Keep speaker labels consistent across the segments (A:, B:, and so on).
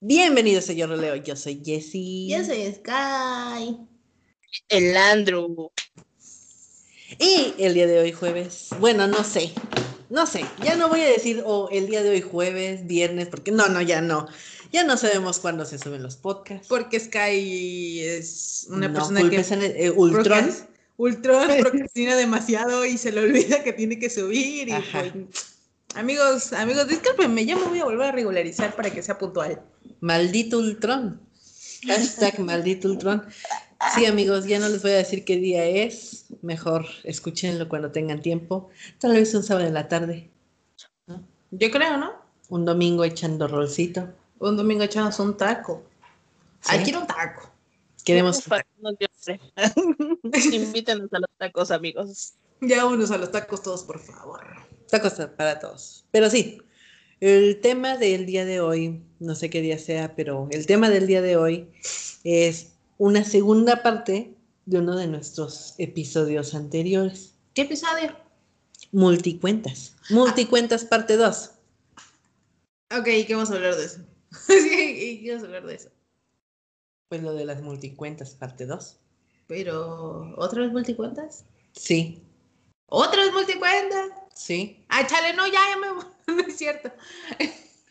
A: Bienvenidos a Yo Roleo, yo soy Jessie.
B: Yo soy Sky.
C: El Andrew.
A: Y el día de hoy jueves, bueno, no sé, no sé, ya no voy a decir oh, el día de hoy jueves, viernes, porque no, no, ya no. Ya no sabemos cuándo se suben los podcasts.
B: Porque Sky es una
A: No
B: persona que
A: culpes a eh, Ultron.
B: procras- Ultron procrastina demasiado y se le olvida que tiene que subir. Y pues, amigos, amigos, discúlpenme, ya me voy a volver a regularizar para que sea puntual.
A: Maldito Ultron. Hashtag maldito Ultron. Sí, amigos, ya no les voy a decir qué día es. Mejor escúchenlo cuando tengan tiempo. Tal vez un sábado en la tarde.
B: Yo creo, ¿no?
A: Un domingo echando rolcito.
B: Un domingo echamos un taco.
A: Sí.
B: Ay, quiero un taco.
A: Queremos.
C: Nos dio hambre. Invítanos a los tacos, amigos.
B: Ya unos a los tacos todos, por favor.
A: Tacos para todos. Pero sí, el tema del día de hoy, no sé qué día sea, pero el tema del día de hoy es una segunda parte de uno de nuestros episodios anteriores.
B: ¿Qué episodio?
A: Multicuentas. Multicuentas parte 2.
B: Ok, ¿qué vamos a hablar de eso? Sí, ¿qué vamos a hablar de eso?
A: Pues lo de las multicuentas parte 2.
B: Pero, ¿otra vez multicuentas?
A: Sí,
B: ¿Otra vez multicuentas?
A: sí.
B: Ah, chale, no, ya, ya me voy. No es cierto.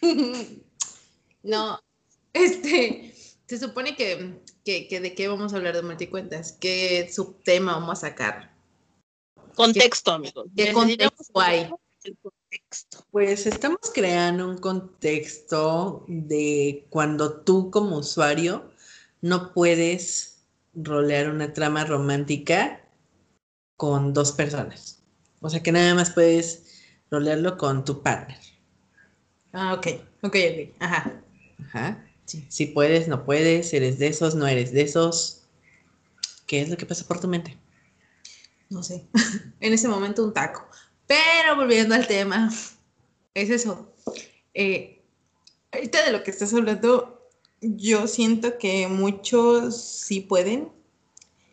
B: no, este, se supone que, que, que de qué vamos a hablar de multicuentas, qué subtema vamos a sacar.
C: Contexto, amigos.
B: ¿Qué contexto hay?
C: El contexto.
A: Pues estamos creando un contexto de cuando tú como usuario no puedes rolear una trama romántica con dos personas. O sea que nada más puedes rolearlo con tu partner.
B: Ah, ok, ok, ok, ajá.
A: Ajá.
B: Sí.
A: Si puedes, no puedes, eres de esos, no eres de esos. ¿Qué es lo que pasa por tu mente?
B: No sé, en ese momento un taco. Pero volviendo al tema, es eso. Eh, ahorita de lo que estás hablando, yo siento que muchos sí pueden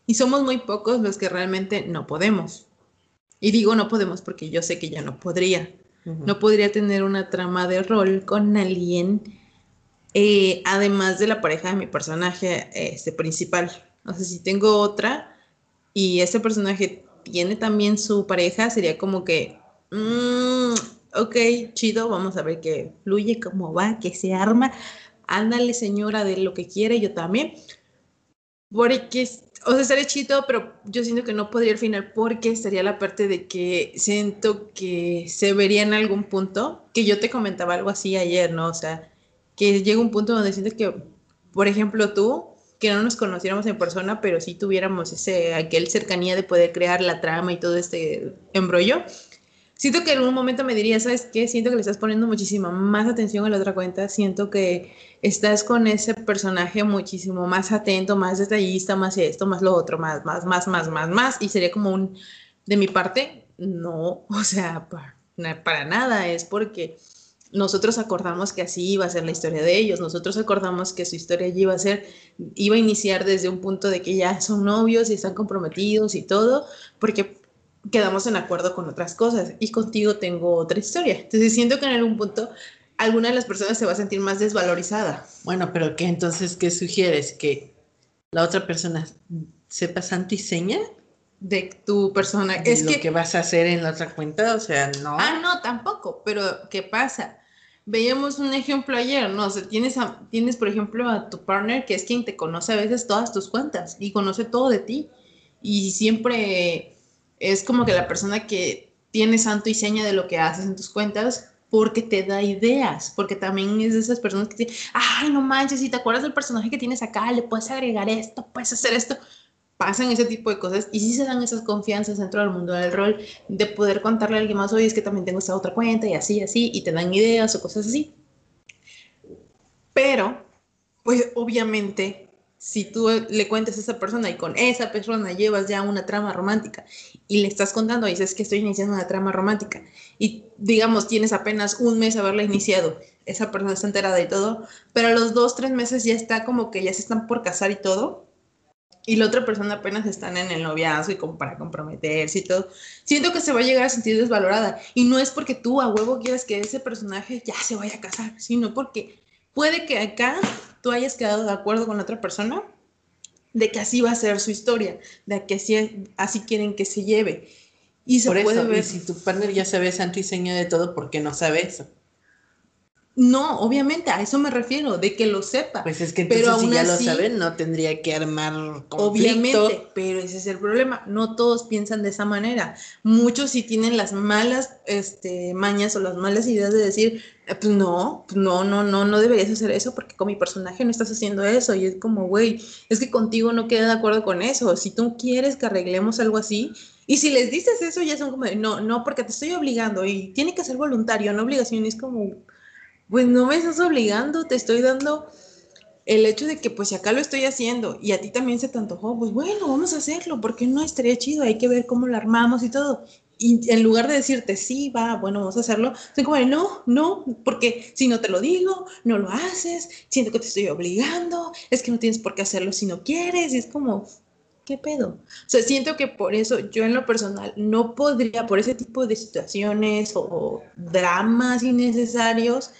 B: y somos muy pocos los que realmente no podemos. Y digo no podemos porque yo sé que ya no podría. No podría tener una trama de rol con alguien, eh, además de la pareja de mi personaje este, principal. O sea, si tengo otra y ese personaje tiene también su pareja, sería como que, mm, ok, chido, vamos a ver qué fluye, cómo va, qué se arma. Ándale, señora, de lo que quiere, yo también. Porque, o sea, estaría chido, pero yo siento que no podría al final porque estaría la parte de que siento que se vería en algún punto, que yo te comentaba algo así ayer, ¿no? O sea, que llega un punto donde siento que, por ejemplo, tú, que no nos conociéramos en persona, pero sí tuviéramos ese, aquel cercanía de poder crear la trama y todo este embrollo. Siento que en algún momento me diría, ¿sabes qué? Siento que le estás poniendo muchísima más atención a la otra cuenta, siento que estás con ese personaje muchísimo más atento, más detallista, más esto, más lo otro, más, más, más, más, más, más, y sería como un, de mi parte, no, o sea, para, para nada, es porque nosotros acordamos que así iba a ser la historia de ellos, nosotros acordamos que su historia ya iba a ser, iba a iniciar desde un punto de que ya son novios y están comprometidos y todo, porque quedamos en acuerdo con otras cosas y contigo tengo otra historia. Entonces siento que en algún punto alguna de las personas se va a sentir más desvalorizada.
A: Bueno, pero ¿qué entonces qué sugieres? ¿Que la otra persona sepa santo y seña
B: de tu persona.
A: de
B: Es
A: lo
B: que,
A: que vas a hacer en la otra cuenta? O sea, no.
B: ah, no, tampoco, pero ¿qué pasa? Veíamos un ejemplo ayer, ¿no? O sea, tienes, a- tienes, por ejemplo, a tu partner, que es quien te conoce a veces todas tus cuentas y conoce todo de ti. Y siempre es como que la persona que tiene santo y seña de lo que haces en tus cuentas porque te da ideas, porque también es de esas personas que te, ay, no manches, si te acuerdas del personaje que tienes acá, le puedes agregar esto, puedes hacer esto. Pasan ese tipo de cosas y sí se dan esas confianzas dentro del mundo del rol de poder contarle a alguien más, oye, es que también tengo esta otra cuenta y así, así, y te dan ideas o cosas así. Pero, pues obviamente, si tú le cuentas a esa persona y con esa persona llevas ya una trama romántica y le estás contando y dices que estoy iniciando una trama romántica y digamos tienes apenas un mes haberla iniciado, esa persona está enterada y todo, pero a los dos, tres meses ya está como que ya se están por casar y todo, y la otra persona apenas están en el noviazgo y como para comprometerse y todo, siento que se va a llegar a sentir desvalorada. Y no es porque tú a huevo quieras que ese personaje ya se vaya a casar, sino porque puede que acá tú hayas quedado de acuerdo con la otra persona de que así va a ser su historia, de que así, así quieren que se lleve. Y se
A: Por
B: puede
A: eso,
B: ver.
A: y si tu partner ya sabe santo y seña de todo, ¿por qué no sabe eso?
B: No, obviamente, a eso me refiero, de que lo sepa.
A: Pues es que
B: Pero
A: entonces si
B: aún
A: ya
B: así-
A: lo saben, no tendría que armar conflicto.
B: Obviamente, pero ese es el problema. No todos piensan de esa manera. Muchos sí tienen las malas este, mañas o las malas ideas de decir, "Eh, pues no, pues no, no, no, no deberías hacer eso porque con mi personaje no estás haciendo eso. Y es como, güey, es que contigo no queda de acuerdo con eso. Si tú quieres que arreglemos algo así, y si les dices eso, ya son como, no, no, porque te estoy obligando y tiene que ser voluntario, no obligación. Y es como, pues no me estás obligando, te estoy dando el hecho de que pues acá lo estoy haciendo y a ti también se te antojó, pues bueno, vamos a hacerlo, porque no estaría chido, hay que ver cómo lo armamos y todo. Y en lugar de decirte, sí, va, bueno, vamos a hacerlo, soy como, no, no, porque si no te lo digo, no lo haces, siento que te estoy obligando, es que no tienes por qué hacerlo si no quieres, y es como, ¿qué pedo? O sea, siento que por eso yo en lo personal no podría, por ese tipo de situaciones o dramas innecesarios,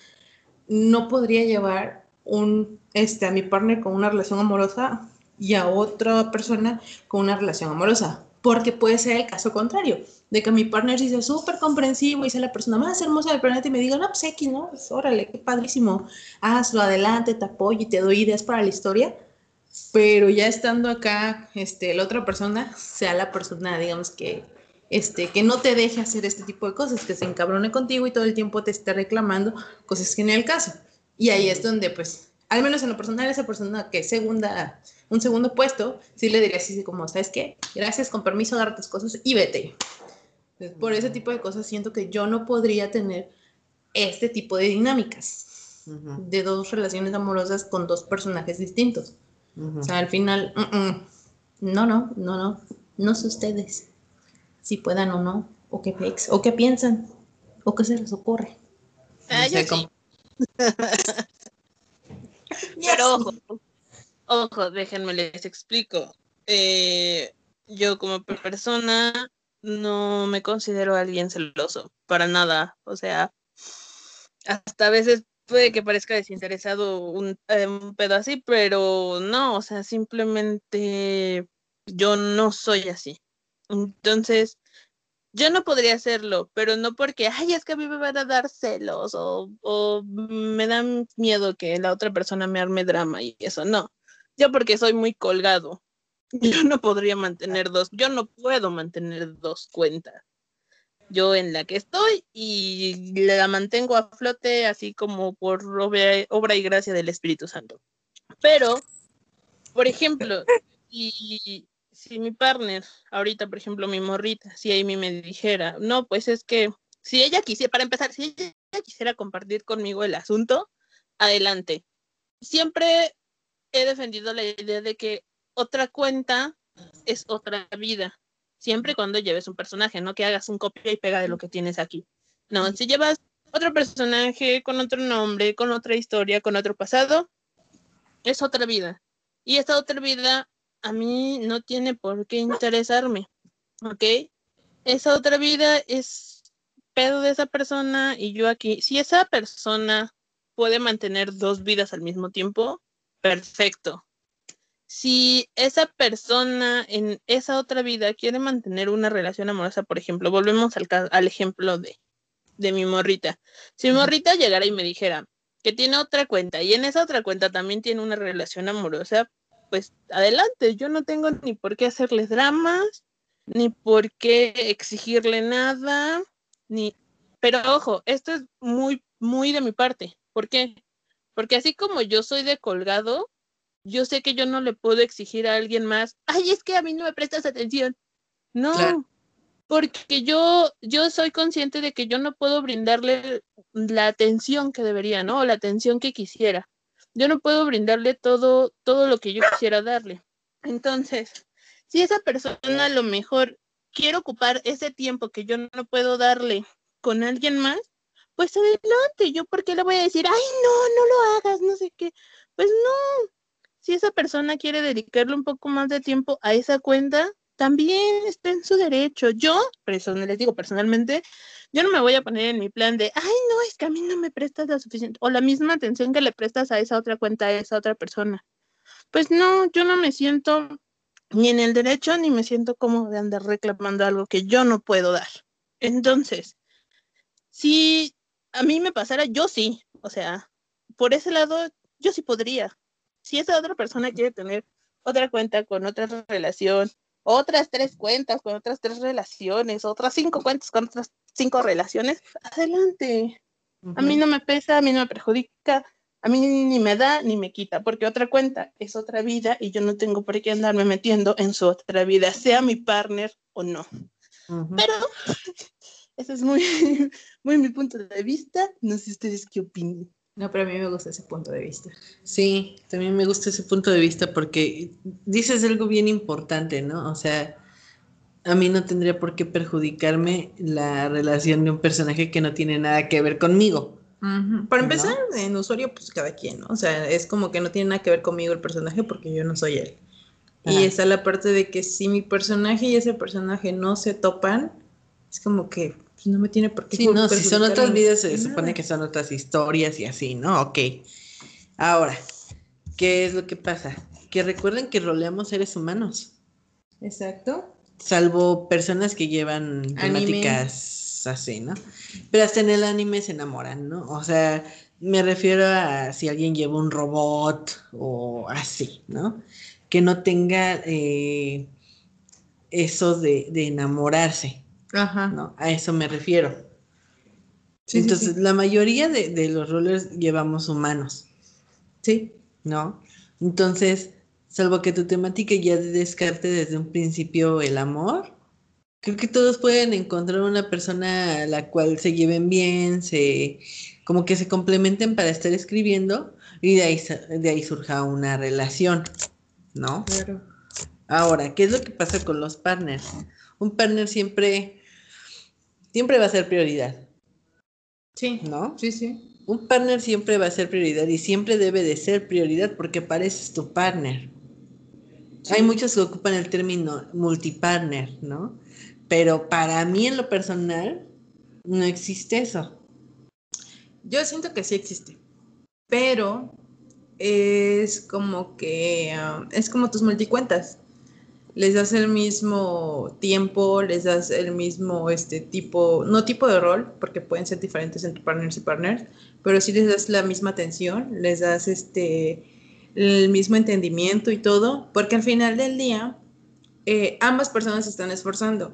B: no podría llevar un, este, a mi partner con una relación amorosa y a otra persona con una relación amorosa. Porque puede ser el caso contrario, de que mi partner sea súper comprensivo y sea la persona más hermosa del planeta y me diga, no, pues X, ¿no? Pues, órale, qué padrísimo, hazlo adelante, te apoyo y te doy ideas para la historia. Pero ya estando acá, este, la otra persona sea la persona, digamos, que, este, que no te deje hacer este tipo de cosas, que se encabrone contigo y todo el tiempo te esté reclamando cosas que no es el caso. Y ahí es donde, pues, al menos en lo personal, esa persona que segunda, un segundo puesto, sí le diría así como, ¿sabes qué? Gracias, con permiso, agarra tus cosas y vete. Entonces, por ese tipo de cosas siento que yo no podría tener este tipo de dinámicas de dos relaciones amorosas con dos personajes distintos.
A: ujú.
B: O sea, al final, mm, no, no, no, no, no sé ustedes si puedan o no, o qué pex, o qué piensan, o qué se les ocurre.
C: Ah,
A: No
C: yo
A: sé
C: sí.
A: cómo-
C: Pero ojo, ojo, déjenme les explico. Eh, yo como persona no me considero alguien celoso, para nada. O sea, hasta a veces puede que parezca desinteresado un, eh, un pedo así, pero no, o sea, simplemente yo no soy así. Entonces, yo no podría hacerlo, pero no porque, ay, es que a mí me van a dar celos o, me dan miedo que la otra persona me arme drama y eso, no. Yo porque soy muy colgado. Yo no podría mantener dos, yo no puedo mantener dos cuentas. Yo en la que estoy y la mantengo a flote así como por obra, y gracia del Espíritu Santo. Pero, por ejemplo, si, si mi partner, ahorita, por ejemplo, mi morrita, si Amy me dijera, no, pues es que si ella quisiera, para empezar, si ella quisiera compartir conmigo el asunto, adelante. Siempre he defendido la idea de que otra cuenta es otra vida. Siempre cuando lleves un personaje, no que hagas un copia y pega de lo que tienes aquí. No, si llevas otro personaje con otro nombre, con otra historia, con otro pasado, es otra vida. Y esta otra vida a mí no tiene por qué interesarme, ¿ok? Esa otra vida es pedo de esa persona y yo aquí. Si esa persona puede mantener dos vidas al mismo tiempo, perfecto. Si esa persona en esa otra vida quiere mantener una relación amorosa, por ejemplo, volvemos al, al ejemplo de, de mi morrita. Si mi morrita llegara y me dijera que tiene otra cuenta y en esa otra cuenta también tiene una relación amorosa, pues adelante, yo no tengo ni por qué hacerles dramas, ni por qué exigirle nada, ni... Pero ojo, esto es muy, muy de mi parte. ¿Por qué? Porque así como yo soy de colgado, yo sé que yo no le puedo exigir a alguien más, ay, es que a mí no me prestas atención. No,
A: Claro.
C: porque yo, yo soy consciente de que yo no puedo brindarle la atención que debería, ¿no? O la atención que quisiera. Yo no puedo brindarle todo, todo lo que yo quisiera darle. Entonces, si esa persona a lo mejor quiere ocupar ese tiempo que yo no puedo darle con alguien más, pues adelante, yo por qué le voy a decir, ay, no, no lo hagas, no sé qué. Pues no, si esa persona quiere dedicarle un poco más de tiempo a esa cuenta, también está en su derecho. Yo, personalmente, les digo personalmente, yo no me voy a poner en mi plan de, ay, no, es que a mí no me prestas la suficiente o la misma atención que le prestas a esa otra cuenta, a esa otra persona. Pues no, yo no me siento ni en el derecho ni me siento como de andar reclamando algo que yo no puedo dar. Entonces, si a mí me pasara, yo sí, o sea, por ese lado, yo sí podría. Si esa otra persona quiere tener otra cuenta con otra relación, otras tres cuentas con otras tres relaciones, otras cinco cuentas con otras cinco relaciones, adelante. A mí no me pesa, a mí no me perjudica, a mí ni me da ni me quita, porque otra cuenta es otra vida y yo no tengo por qué andarme metiendo en su otra vida, sea mi partner o no. Pero ese es muy, muy mi punto de vista. No sé ustedes qué opinan.
B: No, pero a mí me gusta ese punto de vista.
A: Sí, también me gusta ese punto de vista porque dices algo bien importante, ¿no? O sea, a mí no tendría por qué perjudicarme la relación de un personaje que no tiene nada que ver conmigo.
B: Para empezar, en usuario, pues cada quien, ¿no? O sea, es como que no tiene nada que ver conmigo el personaje porque yo no soy él. Y está la parte de que si mi personaje y ese personaje no se topan, es como que pues, no me tiene por qué.
A: Sí, no, si son otras vidas, se supone que son otras historias y así, ¿no? Ok. Ahora, ¿qué es lo que pasa? Que recuerden que roleamos seres humanos.
B: Exacto.
A: Salvo personas que llevan temáticas así, ¿no? Pero hasta en el anime se enamoran, ¿no? O sea, me refiero a si alguien lleva un robot o así, ¿no? Que no tenga eh, eso de, de enamorarse. Ajá. ¿no? A eso me refiero. Entonces, la mayoría de, los rollers llevamos humanos.
B: Sí.
A: ¿No? Entonces, salvo que tu temática ya descarte desde un principio el amor, creo que todos pueden encontrar una persona a la cual se lleven bien, se como que se complementen para estar escribiendo y de ahí, de ahí surja una relación, ¿no?
B: Claro.
A: Ahora, ¿qué es lo que pasa con los partners? Un partner siempre siempre va a ser prioridad.
B: Sí.
A: ¿No?
B: Sí, sí.
A: Un partner siempre va a ser prioridad y siempre debe de ser prioridad porque pareces tu partner. Hay muchos que ocupan el término multipartner, ¿no? Pero para mí en lo personal no existe eso.
B: Yo siento que sí existe, pero es como que ah, es como tus multicuentas les das el mismo tiempo, les das el mismo este tipo, no tipo de rol, porque pueden ser diferentes entre partners y partners, pero sí les das la misma atención, les das este el mismo entendimiento y todo, porque al final del día eh, ambas personas se están esforzando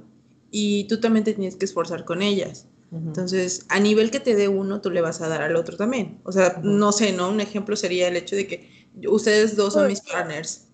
B: y tú también te tienes que esforzar con ellas. Entonces, a nivel que te dé uno, tú le vas a dar al otro también. O sea, no sé, ¿no? Un ejemplo sería el hecho de que ustedes dos son mis partners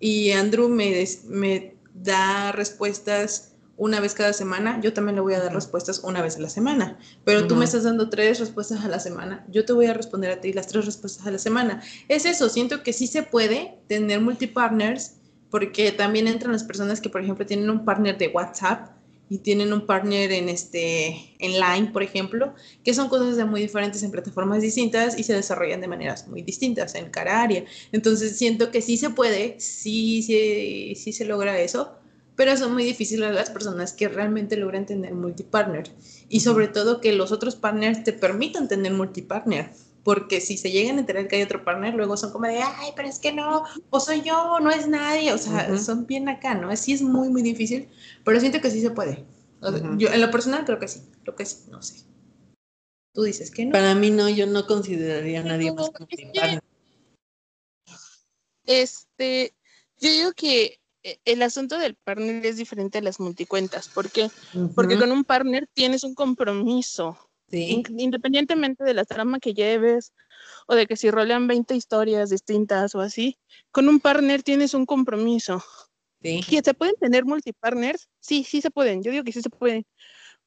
B: y Andrew me, me da respuestas una vez cada semana, yo también le voy a dar respuestas una vez a la semana. Pero tú me estás dando tres respuestas a la semana, yo te voy a responder a ti las tres respuestas a la semana. Es eso, siento que sí se puede tener multipartners, porque también entran las personas que, por ejemplo, tienen un partner de WhatsApp y tienen un partner en este en Line, por ejemplo, que son cosas de muy diferentes en plataformas distintas y se desarrollan de maneras muy distintas en cada área. Entonces siento que sí se puede, sí, sí, sí se logra eso, pero son muy difíciles las personas que realmente logran tener multipartner y sobre todo que los otros partners te permitan tener multipartner. Porque si se llegan a enterar que hay otro partner, luego son como de, ay, pero es que no, o soy yo, no es nadie. O sea, son bien acá, ¿no? Sí es muy, muy difícil, pero siento que sí se puede. Yo en lo personal creo que sí, creo que sí, no sé. Tú dices que no.
A: Para mí no, yo no consideraría a nadie más como mi partner.
C: Este, yo digo que eh, el asunto del partner es diferente a las multicuentas. ¿Por qué? Porque con un partner tienes un compromiso Independientemente de la trama que lleves o de que si rolean 20 historias distintas o así, con un partner tienes un compromiso. Sí. se pueden tener multipartners? Sí, sí se pueden. Yo digo que sí se pueden.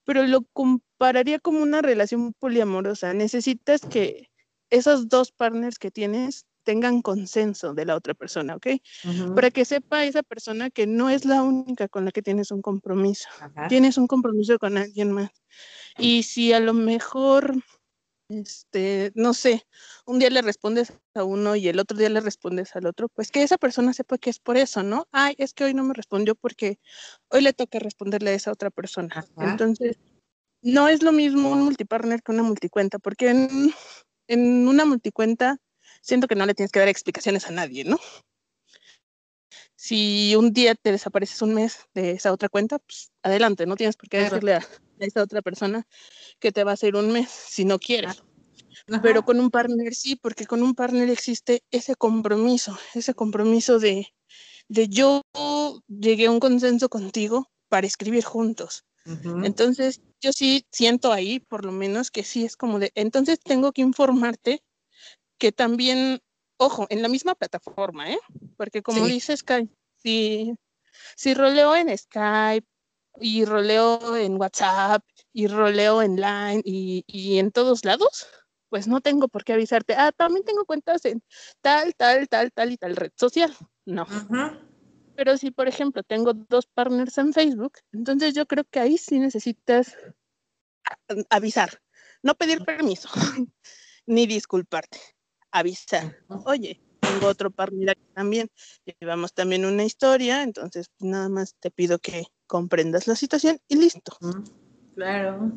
C: Pero lo compararía como una relación poliamorosa. Necesitas que esos dos partners que tienes tengan consenso de la otra persona, ¿ok? Para que sepa esa persona que no es la única con la que tienes un compromiso. Tienes un compromiso con alguien más. Y si a lo mejor este, no sé, un día le respondes a uno y el otro día le respondes al otro, pues que esa persona sepa que es por eso, ¿no? Ay, es que hoy no me respondió porque hoy le toca responderle a esa otra persona. Entonces, no es lo mismo un multipartner que una multicuenta, porque en, en una multicuenta siento que no le tienes que dar explicaciones a nadie, ¿no? Si un día te desapareces un mes de esa otra cuenta, pues adelante, no tienes por qué decirle a, esa otra persona que te va a hacer un mes si no quieres. Pero con un partner sí, porque con un partner existe ese compromiso, ese compromiso de, de yo llegué a un consenso contigo para escribir juntos. Entonces, yo sí siento ahí, por lo menos, que sí es como de, entonces tengo que informarte que también ojo, en la misma plataforma, ¿eh? Porque como dice Skype, si, si roleo en Skype y roleo en WhatsApp y roleo en Line y, en todos lados, pues no tengo por qué avisarte, ah, también tengo cuentas en tal, tal, tal, tal y tal red social. No. Pero si, por ejemplo, tengo dos partners en Facebook, entonces yo creo que ahí sí necesitas avisar, no pedir permiso, ni disculparte avisar, oye, tengo otro partner también, llevamos también una historia, entonces pues, nada más te pido que comprendas la situación y listo.
B: Claro.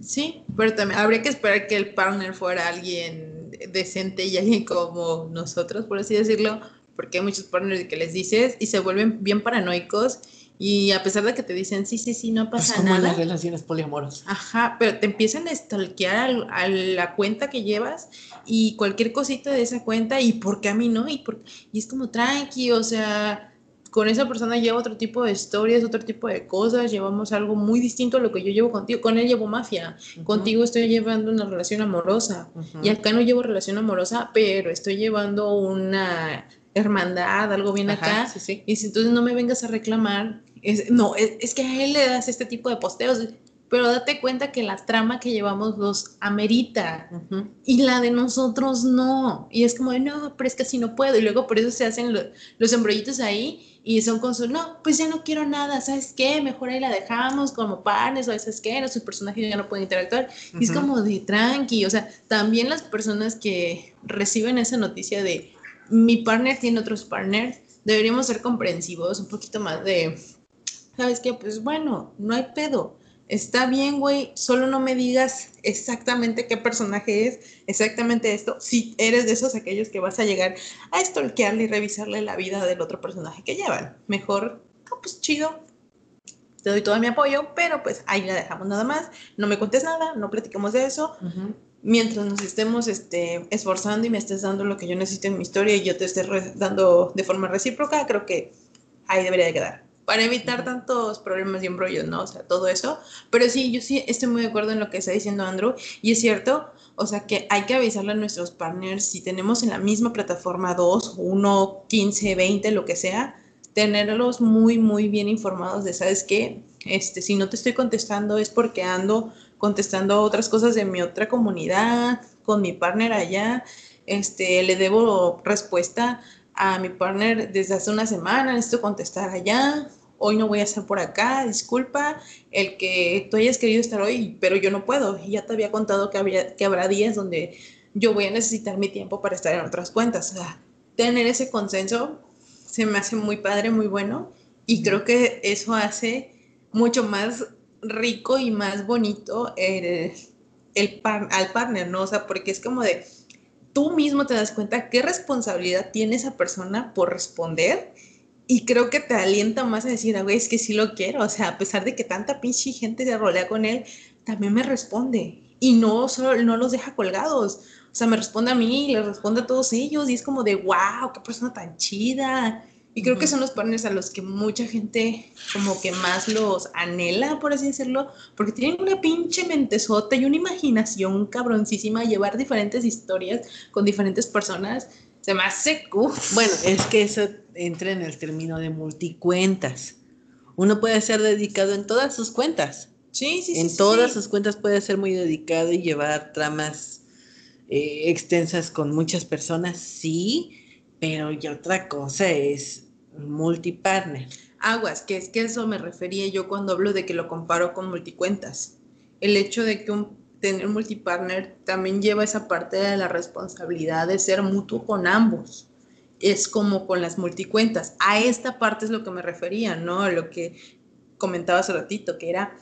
B: Sí, pero también habría que esperar que el partner fuera alguien decente y alguien como nosotros, por así decirlo, porque hay muchos partners que les dices y se vuelven bien paranoicos y a pesar de que te dicen, sí, sí, sí, no pues pasa nada.
A: las relaciones poliamorosas.
B: Ajá, pero te empiezan a stalkear a, la cuenta que llevas y cualquier cosita de esa cuenta y por qué a mí no. Y, por, y es como tranqui, o sea, con esa persona lleva otro tipo de historias, otro tipo de cosas, llevamos algo muy distinto a lo que yo llevo contigo. Con él llevo mafia, contigo estoy llevando una relación amorosa y acá no llevo relación amorosa, pero estoy llevando una hermandad, algo bien acá. Sí, sí. Y si entonces no me vengas a reclamar no, es, que a él le das este tipo de posteos, pero date cuenta que la trama que llevamos los amerita y la de nosotros no. Y es como, no, pero es que así no puedo. Y luego por eso se hacen los embrollitos ahí y son con su, no, pues ya no quiero nada, ¿sabes qué? Mejor ahí la dejamos como panes o ¿sabes qué? Nuestros personajes ya no pueden interactuar. Y es como de tranqui, o sea, también las personas que reciben esa noticia de mi partner tiene otros partners, deberíamos ser comprensivos, un poquito más de ¿sabes qué? Pues bueno, no hay pedo. Está bien, güey, solo no me digas exactamente qué personaje es, exactamente esto, si eres de esos aquellos que vas a llegar a stalkearle y revisarle la vida del otro personaje que llevan. Mejor, ah, pues chido, te doy todo mi apoyo, pero pues ahí la dejamos nada más, no me cuentes nada, no platicamos de eso. Mientras nos estemos este, esforzando y me estés dando lo que yo necesito en mi historia y yo te esté dando de forma recíproca, creo que ahí debería de quedar para evitar tantos problemas y embrollos, ¿no? O sea, todo eso. Pero sí, yo sí estoy muy de acuerdo en lo que está diciendo Andrew. Y es cierto, o sea, que hay que avisarle a nuestros partners si tenemos en la misma plataforma dos, uno, 15, 20, lo que sea, tenerlos muy, muy bien informados de, ¿sabes qué? Este, si no te estoy contestando es porque ando contestando otras cosas de mi otra comunidad, con mi partner allá, este, le debo respuesta a mi partner desde hace una semana, necesito contestar allá, hoy no voy a estar por acá, disculpa, el que tú hayas querido estar hoy, pero yo no puedo. Y ya te había contado que, había, que habrá días donde yo voy a necesitar mi tiempo para estar en otras cuentas. O sea, tener ese consenso se me hace muy padre, muy bueno, y creo que eso hace mucho más rico y más bonito el, el al partner, ¿no? O sea, porque es como de tú mismo te das cuenta qué responsabilidad tiene esa persona por responder y creo que te alienta más a decir, ah, güey, es que sí lo quiero, o sea, a pesar de que tanta pinche gente se rolea con él, también me responde y no solo no los deja colgados, o sea, me responde a mí, le responde a todos ellos y es como de, wow, qué persona tan chida. Y creo que son los partners a los que mucha gente como que más los anhela, por así decirlo, porque tienen una pinche mentezota y una imaginación cabroncísima, llevar diferentes historias con diferentes personas. Se me hace
A: Bueno, es que eso entra en el término de multicuentas. Uno puede ser dedicado en todas sus cuentas.
B: Sí, sí,
A: sí. En todas sus cuentas puede ser muy dedicado y llevar tramas eh, extensas con muchas personas, sí, pero y otra cosa es multipartner.
B: Aguas, que es que eso me refería yo cuando hablo de que lo comparo con multicuentas. El hecho de que tener multipartner también lleva esa parte de la responsabilidad de ser mutuo con ambos. Es como con las multicuentas. A esta parte es lo que me refería, ¿no? Lo que comentaba hace ratito, que era,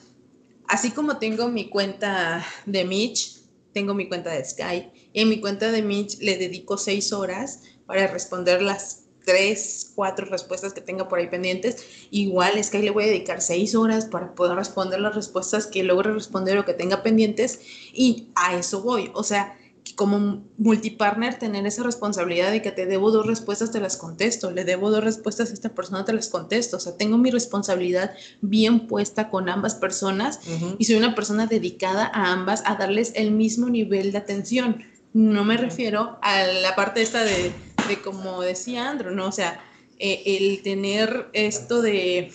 B: así como tengo mi cuenta de Mitch, tengo mi cuenta de Sky, y en mi cuenta de Mitch le dedico seis horas para responder las tres, cuatro respuestas que tenga por ahí pendientes. Igual es que ahí le voy a dedicar seis horas para poder responder las respuestas que logre responder o que tenga pendientes y a eso voy. O sea, como multipartner tener esa responsabilidad de que te debo dos respuestas, te las contesto, le debo dos respuestas a esta persona, te las contesto. O sea, tengo mi responsabilidad bien puesta con ambas personas y soy una persona dedicada a ambas a darles el mismo nivel de atención. No me refiero a la parte esta de como decía Andrew, ¿no? O sea, eh, el tener esto de,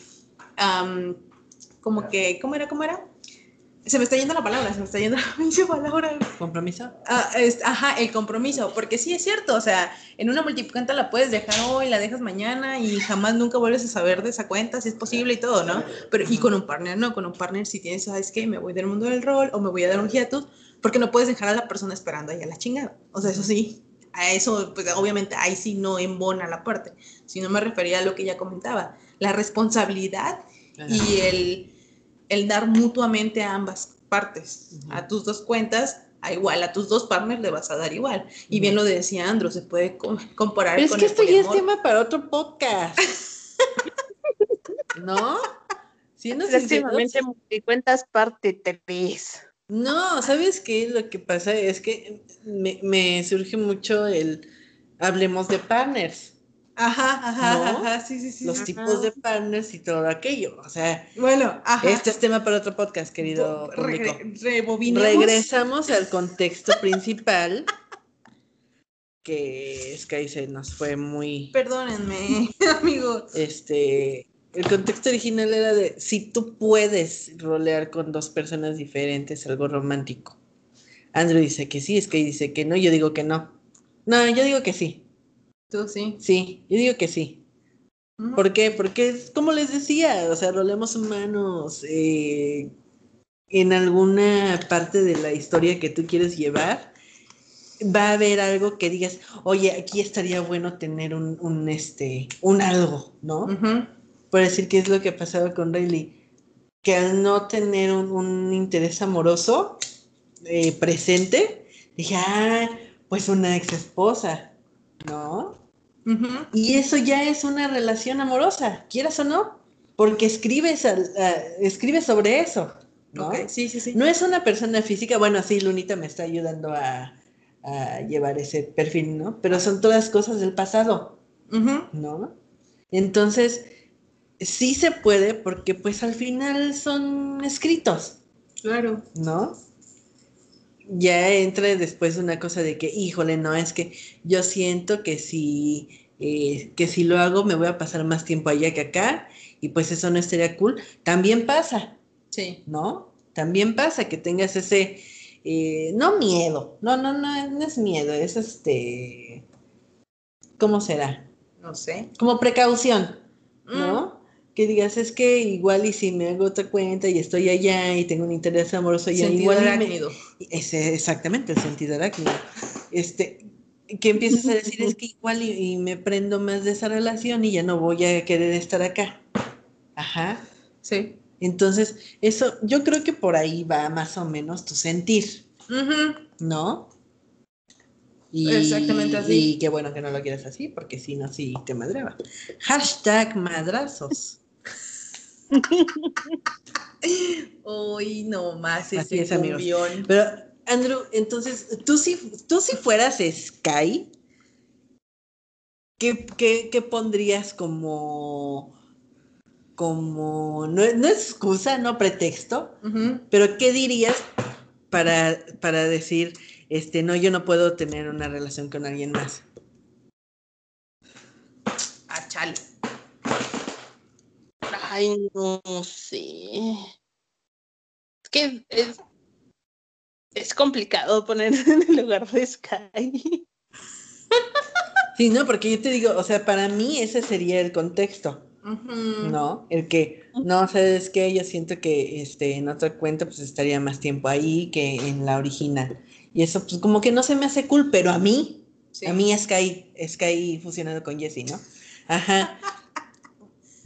B: como que, ¿cómo era? ¿Cómo era? Se me está yendo la palabra, se me está yendo la palabra.
A: ¿Compromiso?
B: Ah, ajá, el compromiso, porque sí es cierto, o sea, en una multicuenta la puedes dejar hoy, la dejas mañana y jamás nunca vuelves a saber de esa cuenta, si es posible y todo, ¿no? Pero, y con un partner, no, con un partner si tienes, ¿sabes qué? Me voy del mundo del rol o me voy a dar un hiatus, porque no puedes dejar a la persona esperando ahí a la chingada. O sea, eso sí, a eso, pues obviamente ahí sí no embona la parte, sino me refería a lo que ya comentaba, la responsabilidad y el, el, dar mutuamente a ambas partes, a tus dos cuentas, a igual, a tus dos partners le vas a dar igual. Y bien lo decía Andro, se puede comparar.
A: Pero es que esto ya es tema para otro podcast. ¿No?
C: Siendo Próximamente cuentas parte 3.
A: No, ¿sabes qué? Lo que pasa es que me, surge mucho el hablemos de partners.
B: Ajá, ajá, ajá, sí, sí, sí.
A: Los tipos de partners y todo aquello. O sea,
B: bueno, ajá.
A: este es tema para otro podcast, querido público. Regresamos al contexto principal. que Sky se nos fue muy.
B: Perdónenme, amigos.
A: Este el contexto original era de si tú puedes rolear con dos personas diferentes, algo romántico. Andrew dice que sí, es que dice que no, yo digo que no. No, yo digo que sí.
B: ¿Tú sí?
A: Sí, yo digo que sí. ¿Por qué? Porque, como les decía, o sea, rolemos humanos eh, en alguna parte de la historia que tú quieres llevar. Va a haber algo que digas, oye, aquí estaría bueno tener un, un este, un algo, ¿no? Por decir qué es lo que ha pasado con Riley, que al no tener un, interés amoroso eh, presente, dije, ah, pues una ex esposa, ¿no? Y eso ya es una relación amorosa, quieras o no, porque escribes, al, escribes sobre eso. ¿no?
B: Sí, sí, sí.
A: No es una persona física, bueno, sí, Lunita me está ayudando a, llevar ese perfil, ¿no? Pero son todas cosas del pasado, ¿no? Entonces, sí se puede porque pues al final son escritos.
B: Claro.
A: ¿No? Ya entra después una cosa de que, híjole, no, es que yo siento que si, eh, que si lo hago me voy a pasar más tiempo allá que acá y pues eso no estaría cool. También pasa.
B: Sí.
A: ¿No? También pasa que tengas ese, eh, no miedo, no, no, no, no es miedo, es este, ¿cómo será?
B: No sé.
A: Como precaución, ¿no? Mm que digas, es que igual y si me hago otra cuenta y estoy allá y tengo un interés amoroso allá,
B: sentido
A: igual
B: arácnido.
A: Ese, exactamente, el sentido arácnido. Este, que empiezas a decir es que igual y, me prendo más de esa relación y ya no voy a querer estar acá. Ajá.
B: Sí.
A: Entonces, eso, yo creo que por ahí va más o menos tu sentir, ¿no?
B: Exactamente así.
A: Y qué bueno que no lo quieras así, porque si no, sí te madraba. Hashtag madrazos.
B: Hoy no más
A: ese es, Pero, Andrew, entonces, tú si, tú si fueras Sky, ¿qué, qué, pondrías como, como, no, es excusa, no pretexto, pero qué dirías para, para decir, este, no, yo no puedo tener una relación con alguien más?
B: Ah, chale.
C: Ay, no sé. Es que es, es complicado poner en el lugar de Sky.
A: Sí, no, porque yo te digo, o sea, para mí ese sería el contexto. ¿no? El que, no, ¿sabes qué? Yo siento que este, en otra cuenta pues estaría más tiempo ahí que en la original. Y eso pues como que no se me hace cool, pero a mí,
B: Sí.
A: a mí es Sky, Sky fusionado con Jessie, ¿no? Ajá.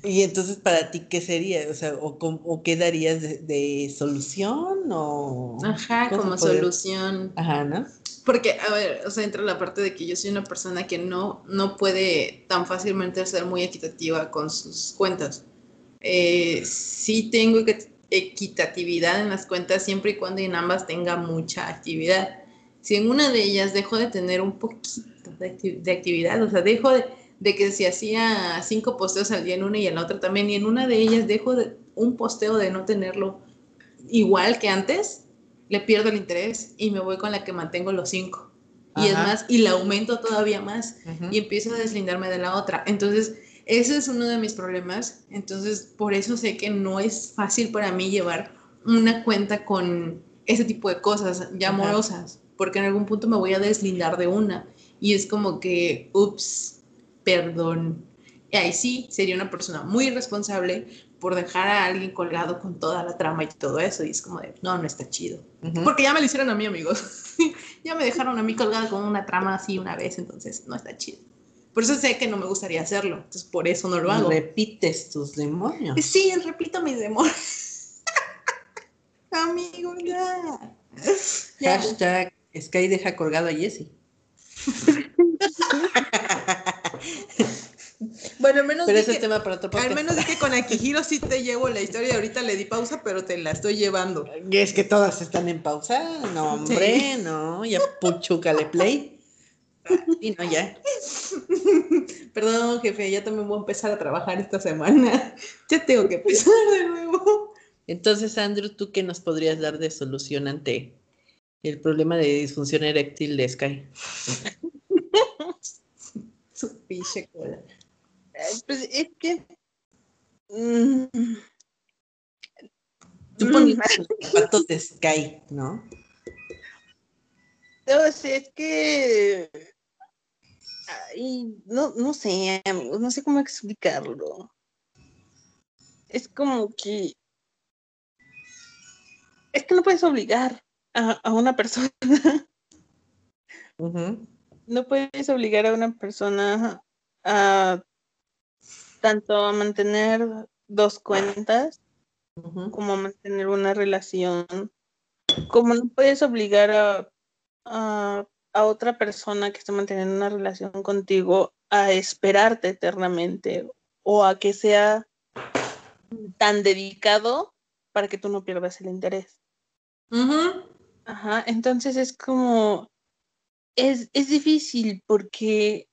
A: Y entonces para ti, ¿qué sería? O sea, ¿o, qué darías de, de solución? O...
B: Ajá,
A: ¿cómo
B: como solución.
A: Ajá, ¿no?
B: Porque, a ver, o sea, entra la parte de que yo soy una persona que no, no puede tan fácilmente ser muy equitativa con sus cuentas. Eh, sí tengo equi- equitatividad en las cuentas siempre y cuando en ambas tenga mucha actividad. Si en una de ellas dejo de tener un poquito de actividad, o sea, dejo de, de que si hacía cinco posteos al día en una y en la otra también, y en una de ellas dejo de, un posteo de no tenerlo igual que antes, le pierdo el interés y me voy con la que mantengo los cinco. Y es más, y la aumento todavía más y empiezo a deslindarme de la otra. Entonces, ese es uno de mis problemas. Entonces, por eso sé que no es fácil para mí llevar una cuenta con ese tipo de cosas ya
A: Ajá.
B: amorosas, porque en algún punto me voy a deslindar de una y es como que, ups, perdón. Y ahí sí sería una persona muy irresponsable por dejar a alguien colgado con toda la trama y todo eso. Y es como de, no, no está chido.
A: Ujú.
B: Porque ya me lo hicieron a mí, amigos. ya me dejaron a mí colgada con una trama así una vez, entonces no está chido. Por eso sé que no me gustaría hacerlo, entonces por eso no lo hago.
A: Repites tus demonios.
B: Sí, repito mis demonios. Amigo, ya. Ya.
A: Hashtag Sky deja colgado a Jessie.
B: Bueno, al menos,
A: Pero es
B: que,
A: tema para otro
B: al menos que con Akihiro sí te llevo la historia. Ahorita le di pausa, pero te la estoy llevando.
A: Y es que todas están en pausa. No, hombre, no. Ya puchúcale play. Y no, ya.
B: Perdón, jefe, ya también voy a empezar a trabajar esta semana. Ya tengo que empezar de nuevo.
A: Entonces, Andrew, ¿tú qué nos podrías dar de solución ante el problema de disfunción eréctil de Sky?
B: Su pinche cola.
C: Pues es que. mm,
A: Tú
C: mm,
A: pones los zapatos de Sky, ¿no?
C: No sé, es que. Ay, no, no sé, amigos, no sé cómo explicarlo. Es como que. Es que no puedes obligar a, a una persona. No puedes obligar a una persona a tanto a mantener dos cuentas como mantener una relación, como no puedes obligar a, a, a otra persona que esté manteniendo una relación contigo a esperarte eternamente o a que sea tan dedicado para que tú no pierdas el interés. Ajá, entonces es como, es, es difícil porque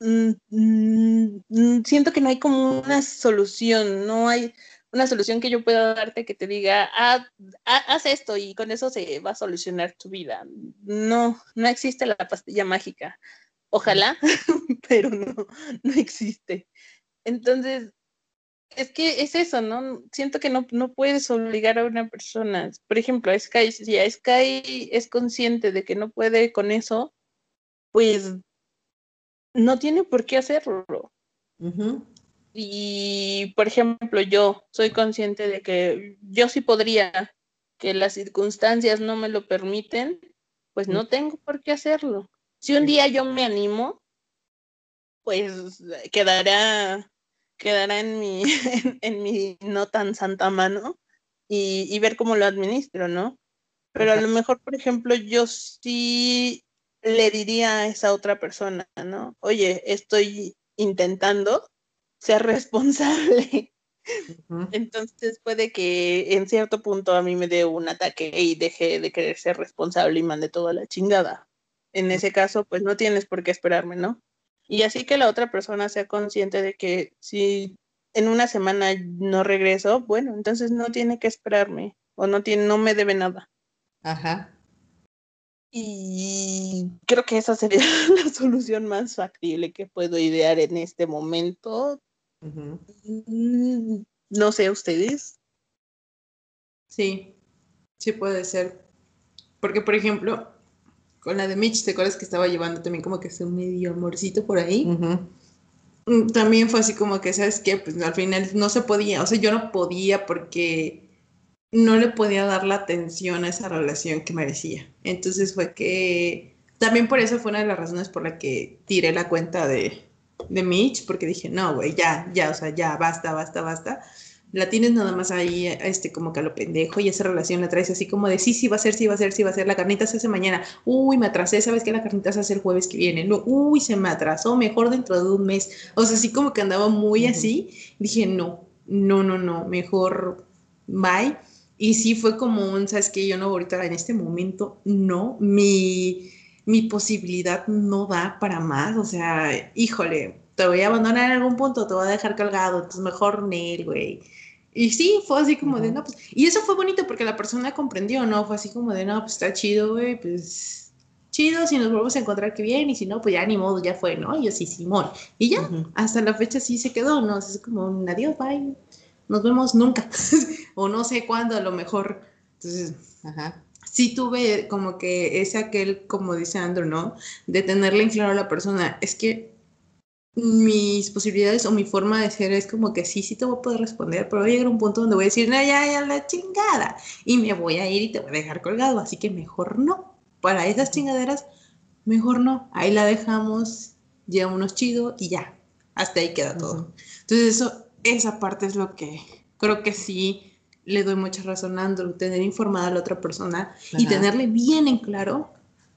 C: mm, mm, mm, siento que no hay como una solución, no hay una solución que yo pueda darte que te diga, ah, ha- haz esto y con eso se va a solucionar tu vida. No, no existe la pastilla mágica. Ojalá, pero no, no existe. Entonces, es que es eso, ¿no? Siento que no, no puedes obligar a una persona. Por ejemplo, a Sky, si a Sky es consciente de que no puede con eso, pues no tiene por qué hacerlo. Y, por ejemplo, yo soy consciente de que yo sí podría, que las circunstancias no me lo permiten, pues no tengo por qué hacerlo. Si un día yo me animo, pues quedará, quedará en mi, en, en mi no tan santa mano y, y ver cómo lo administro, ¿no? Pero a lo mejor, por ejemplo, yo sí le diría a esa otra persona, ¿no? Oye, estoy intentando ser responsable. Entonces puede que en cierto punto a mí me dé un ataque y deje de querer ser responsable y mande toda la chingada. En ese caso, pues no tienes por qué esperarme, ¿no? Y así que la otra persona sea consciente de que si en una semana no regreso, bueno, entonces no tiene que esperarme o no tiene, no me debe nada.
A: Ajá.
C: Y creo que esa sería la solución más factible que puedo idear en este momento. Mm, No sé, ustedes.
B: Sí, sí puede ser. Porque, por ejemplo, con la de Mitch, ¿te acuerdas que estaba llevando también como que su medio amorcito por ahí? Mm, También fue así como que, ¿sabes qué? Pues al final no se podía, o sea, yo no podía porque no le podía dar la atención a esa relación que merecía. Entonces fue que, también por eso fue una de las razones por la que tiré la cuenta de, de Mitch, porque dije, no, güey, ya, ya, o sea, ya, basta, basta, basta. La tienes nada más ahí, este, como que a lo pendejo, y esa relación la traes así como de, sí, sí, va a ser, sí, va a ser, sí, va a ser, la carnita se hace mañana, uy, me atrasé, ¿sabes qué? La carnita se hace el jueves que viene, no, uy, se me atrasó, mejor dentro de un mes, o sea, así como que andaba muy así, dije, no, no, no, no, mejor bye, y sí fue como un, ¿sabes qué? Yo no, ahorita en este momento, no, mi, mi posibilidad no da para más, o sea, híjole, te voy a abandonar en algún punto, te voy a dejar colgado, entonces mejor Nel, güey. Y sí, fue así como de, no, pues, y eso fue bonito porque la persona comprendió, ¿no? Fue así como de, no, pues está chido, güey, pues chido, si nos volvemos a encontrar, qué bien, y si no, pues ya ni modo, ya fue, ¿no? Y yo sí, Simón. Y ya,
A: Ujú.
B: hasta la fecha sí se quedó, ¿no? Es como un adiós, bye, nos vemos nunca, o no sé cuándo, a lo mejor. Entonces,
A: Ajá.
B: sí tuve como que ese aquel, como dice Andrew, ¿no? De tenerle en claro a la persona, es que mis posibilidades o mi forma de ser es como que sí, sí te voy a poder responder, pero va a llegar un punto donde voy a decir, no, ya, ya, la chingada, y me voy a ir y te voy a dejar colgado, así que mejor no. Para esas chingaderas, mejor no. Ahí la dejamos, llevámonos chido y ya. Hasta ahí queda todo. Entonces, eso, esa parte es lo que creo que sí le doy mucha razón a Andrew, tener informada a la otra persona y tenerle bien en claro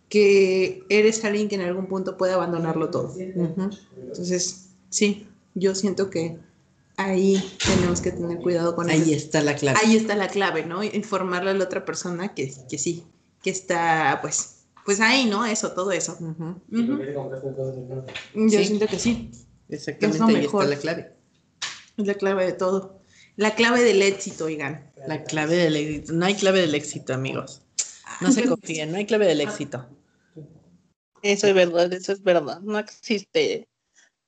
B: que eres alguien que en algún punto puede abandonarlo todo. Entonces, sí, yo siento que ahí tenemos que tener cuidado con
A: Ahí
B: eso.
A: está la clave.
B: Ahí está la clave, ¿no? Informarle a la otra persona que, que sí, que está, pues, pues ahí, ¿no? Eso, todo eso. Yo
A: Sí.
B: siento que sí,
A: Exactamente,
B: Es lo
A: ahí
B: mejor.
A: está la clave.
B: Es la clave de todo. La clave del éxito, oigan.
A: La clave del éxito. No hay clave del éxito, amigos. No se confíen, no hay clave del éxito.
C: Eso es verdad, eso es verdad. No existe,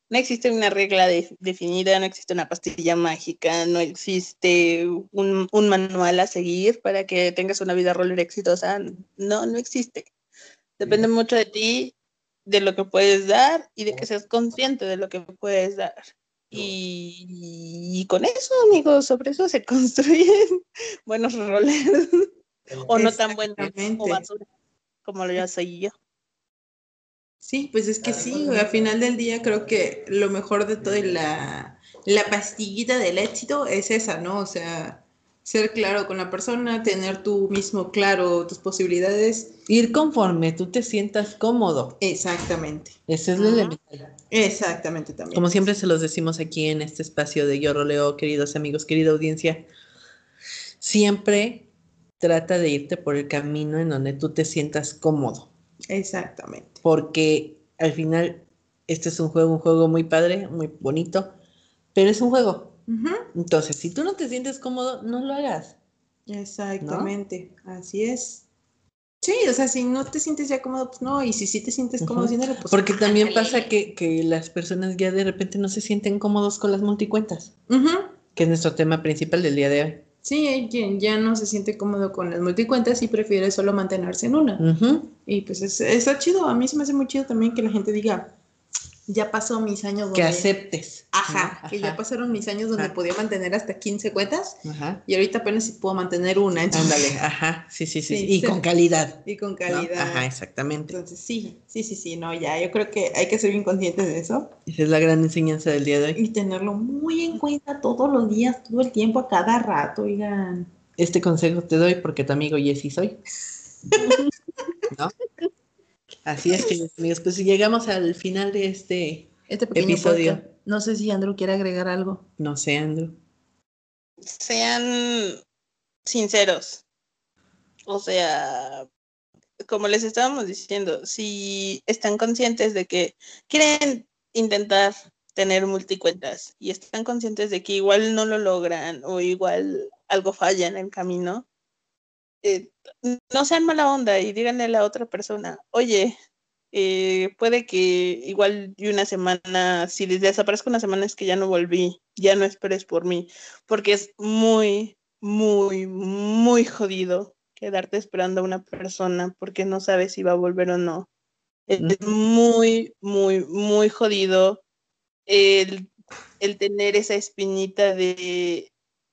C: no existe una regla de- definida, no existe una pastilla mágica, no existe un, un manual a seguir para que tengas una vida roller exitosa. No, no existe. Depende mucho de ti, de lo que puedes dar y de que seas consciente de lo que puedes dar. Y, y con eso, amigos, sobre eso se construyen buenos roles. o no tan buenos o basura, como lo ya soy yo.
B: Sí, pues es que sí, güey, al final del día creo que lo mejor de todo y la, la pastillita del éxito es esa, ¿no? O sea, ser claro con la persona, tener tú mismo claro tus posibilidades.
A: Ir conforme tú te sientas cómodo.
B: Exactamente,
A: Ese es lo elemental.
B: exactamente también.
A: Como siempre se los decimos aquí en este espacio de Yo Roleo, queridos amigos, querida audiencia, siempre trata de irte por el camino en donde tú te sientas cómodo,
B: Exactamente.
A: porque al final este es un juego, un juego muy padre, muy bonito, pero es un juego. Entonces, si tú no te sientes cómodo, no lo hagas.
B: Exactamente, así es. Sí, o sea, si no te sientes ya cómodo, pues no, y si sí te sientes cómodo,
A: Ujú.
B: haciéndolo, pues
A: Porque también pasa que, que las personas ya de repente no se sienten cómodos con las multicuentas, que es nuestro tema principal del día de hoy.
B: Sí, hay quien ya no se siente cómodo con las multicuentas y prefiere solo mantenerse en una. Y pues es, está chido, a mí se me hace muy chido también que la gente diga, ya pasó mis años donde...
A: Que aceptes.
B: Ajá,
A: ¿no?
B: que ya pasaron mis años donde
A: Ajá.
B: podía mantener hasta 15 cuentas
A: Ajá.
B: y ahorita apenas si puedo mantener una. entonces-
A: Ándale, ajá, sí, sí, sí, y
B: sí.
A: con calidad.
B: Y con
A: ¿no?
B: calidad.
A: Ajá, exactamente.
B: Entonces sí, sí, sí, sí, no, ya, yo creo que hay que ser bien conscientes de eso
A: Esa es la gran enseñanza del día de hoy.
B: y tenerlo muy en cuenta todos los días, todo el tiempo, a cada rato, oigan.
A: Este consejo te doy porque tu amigo Jessy soy. ¿No? Así es, queridos amigos. Pues llegamos al final de este,
B: Este
A: pequeño Episodio.
B: podcast. No sé si Andrew quiere agregar algo.
A: no sé, Andrew.
C: sean sinceros. O sea, como les estábamos diciendo, si están conscientes de que quieren intentar tener multicuentas y están conscientes de que igual no lo logran o igual algo falla en el camino, eh, no sean mala onda y díganle a la otra persona, oye, eh, puede que igual y una semana, si les desaparezco una semana es que ya no volví, ya no esperes por mí, porque es muy, muy, muy jodido quedarte esperando a una persona porque no sabes si va a volver o no. Es muy, muy, muy jodido el, el tener esa espinita de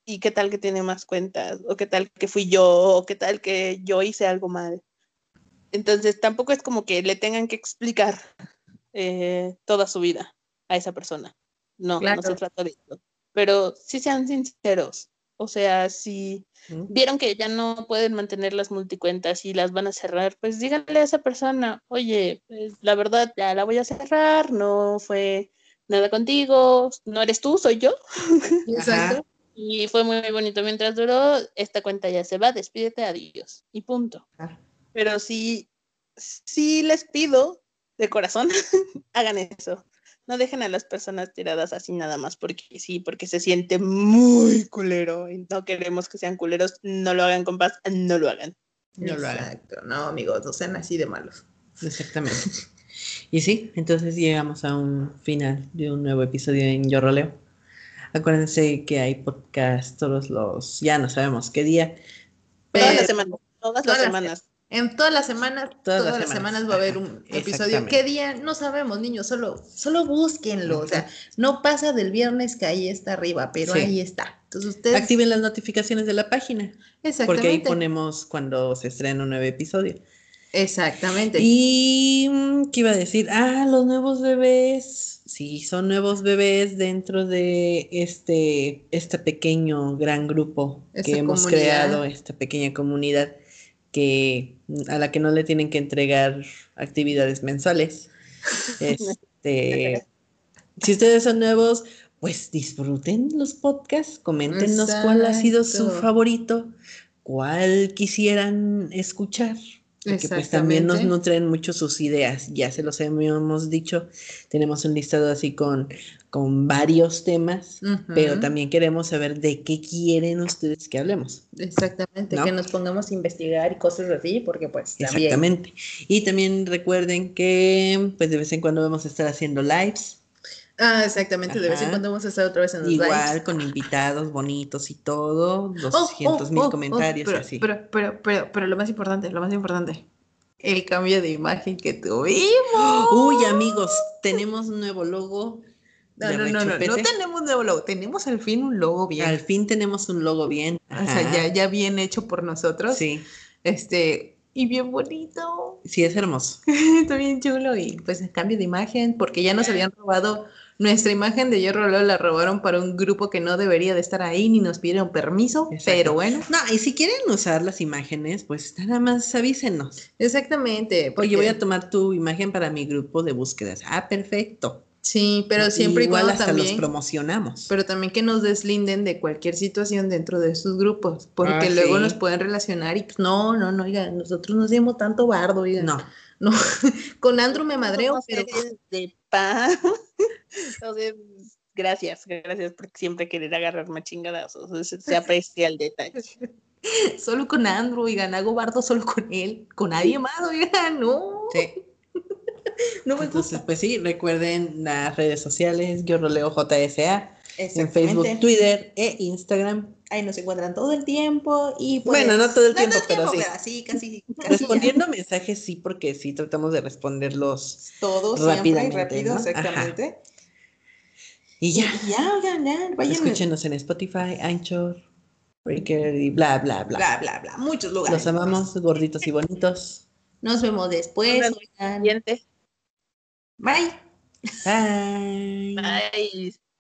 C: ¿y qué tal que tiene más cuentas? ¿O qué tal que fui yo? ¿O qué tal que yo hice algo mal? Entonces tampoco es como que le tengan que explicar eh, toda su vida a esa persona. No, no se trata de eso. Pero sí sean sinceros. O sea, si vieron que ya no pueden mantener las multicuentas y las van a cerrar, pues díganle a esa persona, oye, pues, la verdad ya la voy a cerrar, no fue nada contigo, no eres tú, soy yo. Exacto. Y fue muy, bonito mientras duró, esta cuenta ya se va, despídete, adiós. Y punto. Pero sí, sí les pido de corazón, hagan eso. No dejen a las personas tiradas así nada más porque sí, porque se siente muy culero y no queremos que sean culeros. No lo hagan con paz, no lo hagan.
B: No lo hagan. No, amigos, no sean así de malos.
A: Exactamente. y sí, entonces llegamos a un final de un nuevo episodio en Yo Roleo. Acuérdense que hay podcast todos los, ya no sabemos qué día.
C: Todas las semanas. Todas las semanas.
B: En todas las semanas, todas, las, semanas. va a haber un episodio. ¿Qué día? No sabemos, niños, solo, solo búsquenlo. O sea, no pasa del viernes que ahí está arriba, pero ahí está. Entonces ustedes.
A: Activen las notificaciones de la página. Exactamente. Porque ahí ponemos cuando se estrena un nuevo episodio.
B: Exactamente.
A: Y mm, ¿qué iba a decir? Ah, los nuevos bebés. Sí, son nuevos bebés dentro de este, este pequeño gran grupo que hemos creado, esta pequeña comunidad que a la que no le tienen que entregar actividades mensuales. Este, si ustedes son nuevos, pues disfruten los podcasts, coméntenos cuál ha sido su favorito, cuál quisieran escuchar. Porque pues también nos nutren mucho sus ideas, ya se los hemos dicho, tenemos un listado así con, con varios temas, pero también queremos saber de qué quieren ustedes que hablemos.
B: Exactamente, que nos pongamos a investigar y cosas así, porque pues
A: también. Exactamente. Y también recuerden que pues de vez en cuando vamos a estar haciendo lives.
B: Ah, exactamente, de vez en cuando vamos a estar otra vez en los
A: Igual, con invitados bonitos y todo, 200 mil comentarios
B: pero,
A: y así.
B: Pero, pero, pero, pero lo más importante, lo más importante, el cambio de imagen que tuvimos.
A: Uy, amigos, tenemos un nuevo logo.
B: No, no, no, no, no tenemos un nuevo logo, tenemos al fin un logo bien.
A: Al fin tenemos un logo bien.
B: O sea, ya, ya bien hecho por nosotros. Sí. Este, y bien bonito.
A: Sí, es hermoso.
B: Está bien chulo y pues el cambio de imagen, porque ya nos habían robado nuestra imagen de Hierro la robaron para un grupo que no debería de estar ahí ni nos pidieron permiso, pero bueno.
A: No, y si quieren usar las imágenes, pues nada más avísenos.
B: Exactamente.
A: Porque... Oye, voy a tomar tu imagen para mi grupo de búsquedas. Ah, perfecto.
B: Sí, pero siempre
A: igual
B: y
A: hasta también, los promocionamos.
B: Pero también que nos deslinden de cualquier situación dentro de sus grupos, porque ah, luego nos pueden relacionar y pues no, no, no, oiga, nosotros nos dimos tanto bardo, oiga. No. No, con Andrew me madreo, pero
C: de paz. Entonces, gracias, gracias por siempre querer agarrarme chingadazos. Se aprecia el detalle.
B: Solo con Andrew, oigan, hago bardo solo con él, con nadie más, oigan, no. Sí.
A: no me Entonces, pues sí, recuerden las redes sociales, yo roleo JSA en Facebook, Twitter e Instagram.
B: Ahí nos encuentran todo el tiempo y
A: pues, Bueno, no todo el tiempo, pero sí. casi, Respondiendo mensajes sí, porque sí tratamos de responderlos
B: todos rápidamente, rápido, exactamente.
A: Y ya. Y ya, oigan, ya, vayan. Escúchenos en Spotify, Anchor, Breaker y bla, bla, bla.
B: Bla, bla, bla. Muchos lugares.
A: Los amamos, gorditos y bonitos.
B: Nos vemos después. Bye.
A: Bye.
C: Bye.